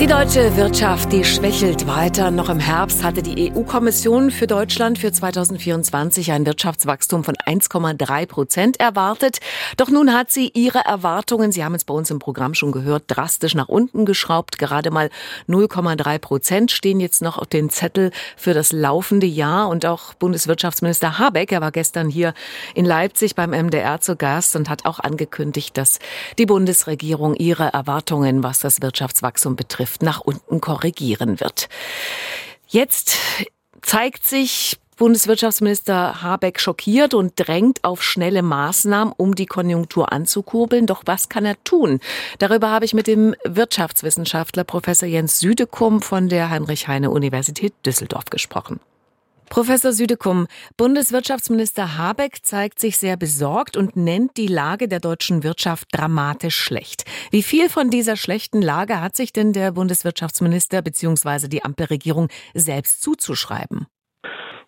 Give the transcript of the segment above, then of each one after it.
Die deutsche Wirtschaft, die schwächelt weiter. Noch im Herbst hatte die EU-Kommission für Deutschland für 2024 ein Wirtschaftswachstum von 1,3 Prozent erwartet. Doch nun hat sie ihre Erwartungen, Sie haben es bei uns im Programm schon gehört, drastisch nach unten geschraubt. Gerade mal 0,3 Prozent stehen jetzt noch auf den Zettel für das laufende Jahr. Und auch Bundeswirtschaftsminister Habeck, er war gestern hier in Leipzig beim MDR zu Gast und hat auch angekündigt, dass die Bundesregierung ihre Erwartungen, was das Wirtschaftswachstum betrifft, Schrift nach unten korrigieren wird. Jetzt zeigt sich Bundeswirtschaftsminister Habeck schockiert und drängt auf schnelle Maßnahmen, um die Konjunktur anzukurbeln. Doch was kann er tun? Darüber habe ich mit dem Wirtschaftswissenschaftler Professor Jens Südekum von der Heinrich-Heine-Universität Düsseldorf gesprochen. Professor Südekum, Bundeswirtschaftsminister Habeck zeigt sich sehr besorgt und nennt die Lage der deutschen Wirtschaft dramatisch schlecht. Wie viel von dieser schlechten Lage hat sich denn der Bundeswirtschaftsminister bzw. die Ampelregierung selbst zuzuschreiben?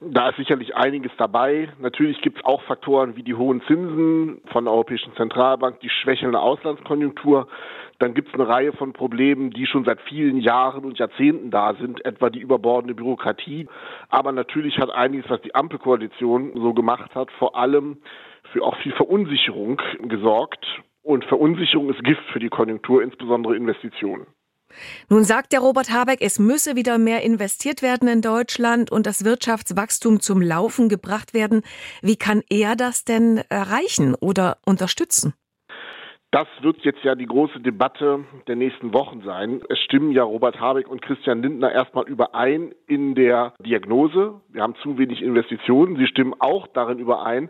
Da ist sicherlich einiges dabei. Natürlich gibt es auch Faktoren wie die hohen Zinsen von der Europäischen Zentralbank, die schwächelnde Auslandskonjunktur. Dann gibt es eine Reihe von Problemen, die schon seit vielen Jahren und Jahrzehnten da sind, etwa die überbordende Bürokratie. Aber natürlich hat einiges, was die Ampelkoalition so gemacht hat, vor allem für auch viel Verunsicherung gesorgt. Und Verunsicherung ist Gift für die Konjunktur, insbesondere Investitionen. Nun sagt der Robert Habeck, es müsse wieder mehr investiert werden in Deutschland und das Wirtschaftswachstum zum Laufen gebracht werden. Wie kann er das denn erreichen oder unterstützen? Das wird jetzt ja die große Debatte der nächsten Wochen sein. Es stimmen ja Robert Habeck und Christian Lindner erstmal überein in der Diagnose. Wir haben zu wenig Investitionen. Sie stimmen auch darin überein,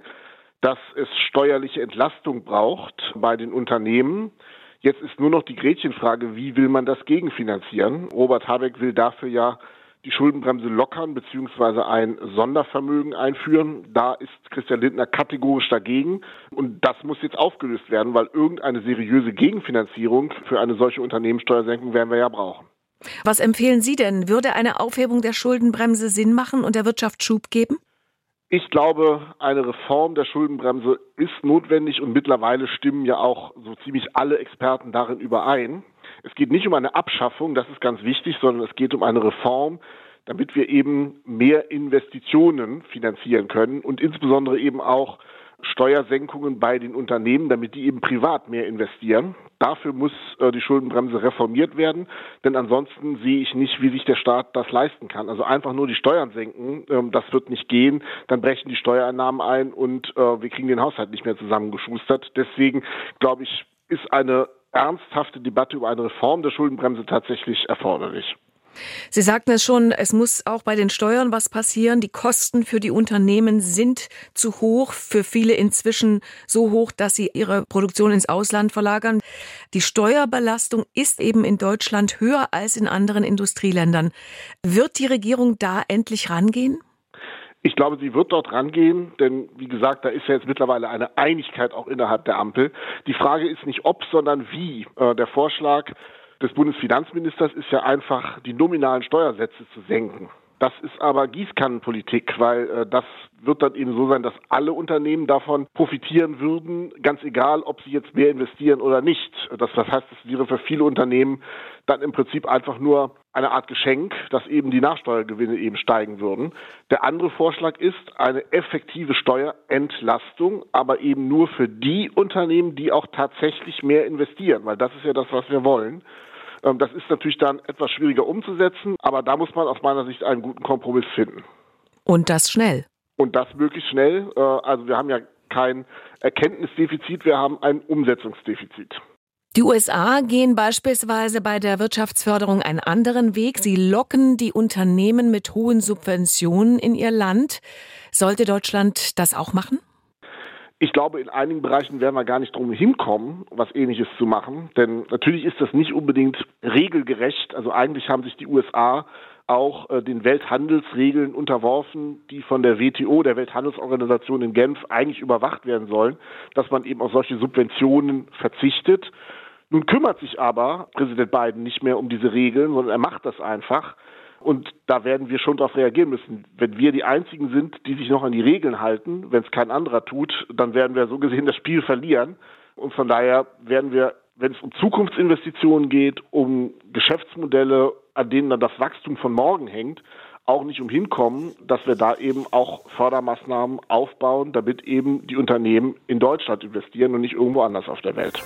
dass es steuerliche Entlastung braucht bei den Unternehmen. Jetzt ist nur noch die Gretchenfrage, wie will man das gegenfinanzieren? Robert Habeck will dafür ja die Schuldenbremse lockern bzw. ein Sondervermögen einführen. Da ist Christian Lindner kategorisch dagegen. Und das muss jetzt aufgelöst werden, weil irgendeine seriöse Gegenfinanzierung für eine solche Unternehmenssteuersenkung werden wir ja brauchen. Was empfehlen Sie denn? Würde eine Aufhebung der Schuldenbremse Sinn machen und der Wirtschaft Schub geben? Ich glaube, eine Reform der Schuldenbremse ist notwendig und mittlerweile stimmen ja auch so ziemlich alle Experten darin überein. Es geht nicht um eine Abschaffung, das ist ganz wichtig, sondern es geht um eine Reform, damit wir eben mehr Investitionen finanzieren können und insbesondere eben auch Steuersenkungen bei den Unternehmen, damit die eben privat mehr investieren. Dafür muss äh, die Schuldenbremse reformiert werden, denn ansonsten sehe ich nicht, wie sich der Staat das leisten kann. Also einfach nur die Steuern senken, ähm, das wird nicht gehen. Dann brechen die Steuereinnahmen ein und äh, wir kriegen den Haushalt nicht mehr zusammengeschustert. Deswegen glaube ich, ist eine ernsthafte Debatte über eine Reform der Schuldenbremse tatsächlich erforderlich. Sie sagten es schon, es muss auch bei den Steuern was passieren. Die Kosten für die Unternehmen sind zu hoch, für viele inzwischen so hoch, dass sie ihre Produktion ins Ausland verlagern. Die Steuerbelastung ist eben in Deutschland höher als in anderen Industrieländern. Wird die Regierung da endlich rangehen? Ich glaube, sie wird dort rangehen, denn wie gesagt, da ist ja jetzt mittlerweile eine Einigkeit auch innerhalb der Ampel. Die Frage ist nicht ob, sondern wie. Äh, der Vorschlag des Bundesfinanzministers ist ja einfach, die nominalen Steuersätze zu senken. Das ist aber Gießkannenpolitik, weil äh, das wird dann eben so sein, dass alle Unternehmen davon profitieren würden, ganz egal, ob sie jetzt mehr investieren oder nicht. Das, das heißt, es wäre für viele Unternehmen dann im Prinzip einfach nur eine Art Geschenk, dass eben die Nachsteuergewinne eben steigen würden. Der andere Vorschlag ist eine effektive Steuerentlastung, aber eben nur für die Unternehmen, die auch tatsächlich mehr investieren, weil das ist ja das, was wir wollen. Ähm, das ist natürlich dann etwas schwieriger umzusetzen, aber da muss man aus meiner Sicht einen guten Kompromiss finden. Und das schnell. Und das möglichst schnell. Äh, also wir haben ja kein Erkenntnisdefizit, wir haben ein Umsetzungsdefizit. Die USA gehen beispielsweise bei der Wirtschaftsförderung einen anderen Weg. Sie locken die Unternehmen mit hohen Subventionen in ihr Land. Sollte Deutschland das auch machen? Ich glaube, in einigen Bereichen werden wir gar nicht drum hinkommen, was Ähnliches zu machen. Denn natürlich ist das nicht unbedingt regelgerecht. Also eigentlich haben sich die USA auch äh, den Welthandelsregeln unterworfen, die von der WTO, der Welthandelsorganisation in Genf, eigentlich überwacht werden sollen, dass man eben auf solche Subventionen verzichtet. Nun kümmert sich aber Präsident Biden nicht mehr um diese Regeln, sondern er macht das einfach. Und da werden wir schon darauf reagieren müssen. Wenn wir die Einzigen sind, die sich noch an die Regeln halten, wenn es kein anderer tut, dann werden wir so gesehen das Spiel verlieren. Und von daher werden wir, wenn es um Zukunftsinvestitionen geht, um Geschäftsmodelle, an denen dann das Wachstum von morgen hängt, auch nicht umhin kommen, dass wir da eben auch Fördermaßnahmen aufbauen, damit eben die Unternehmen in Deutschland investieren und nicht irgendwo anders auf der Welt.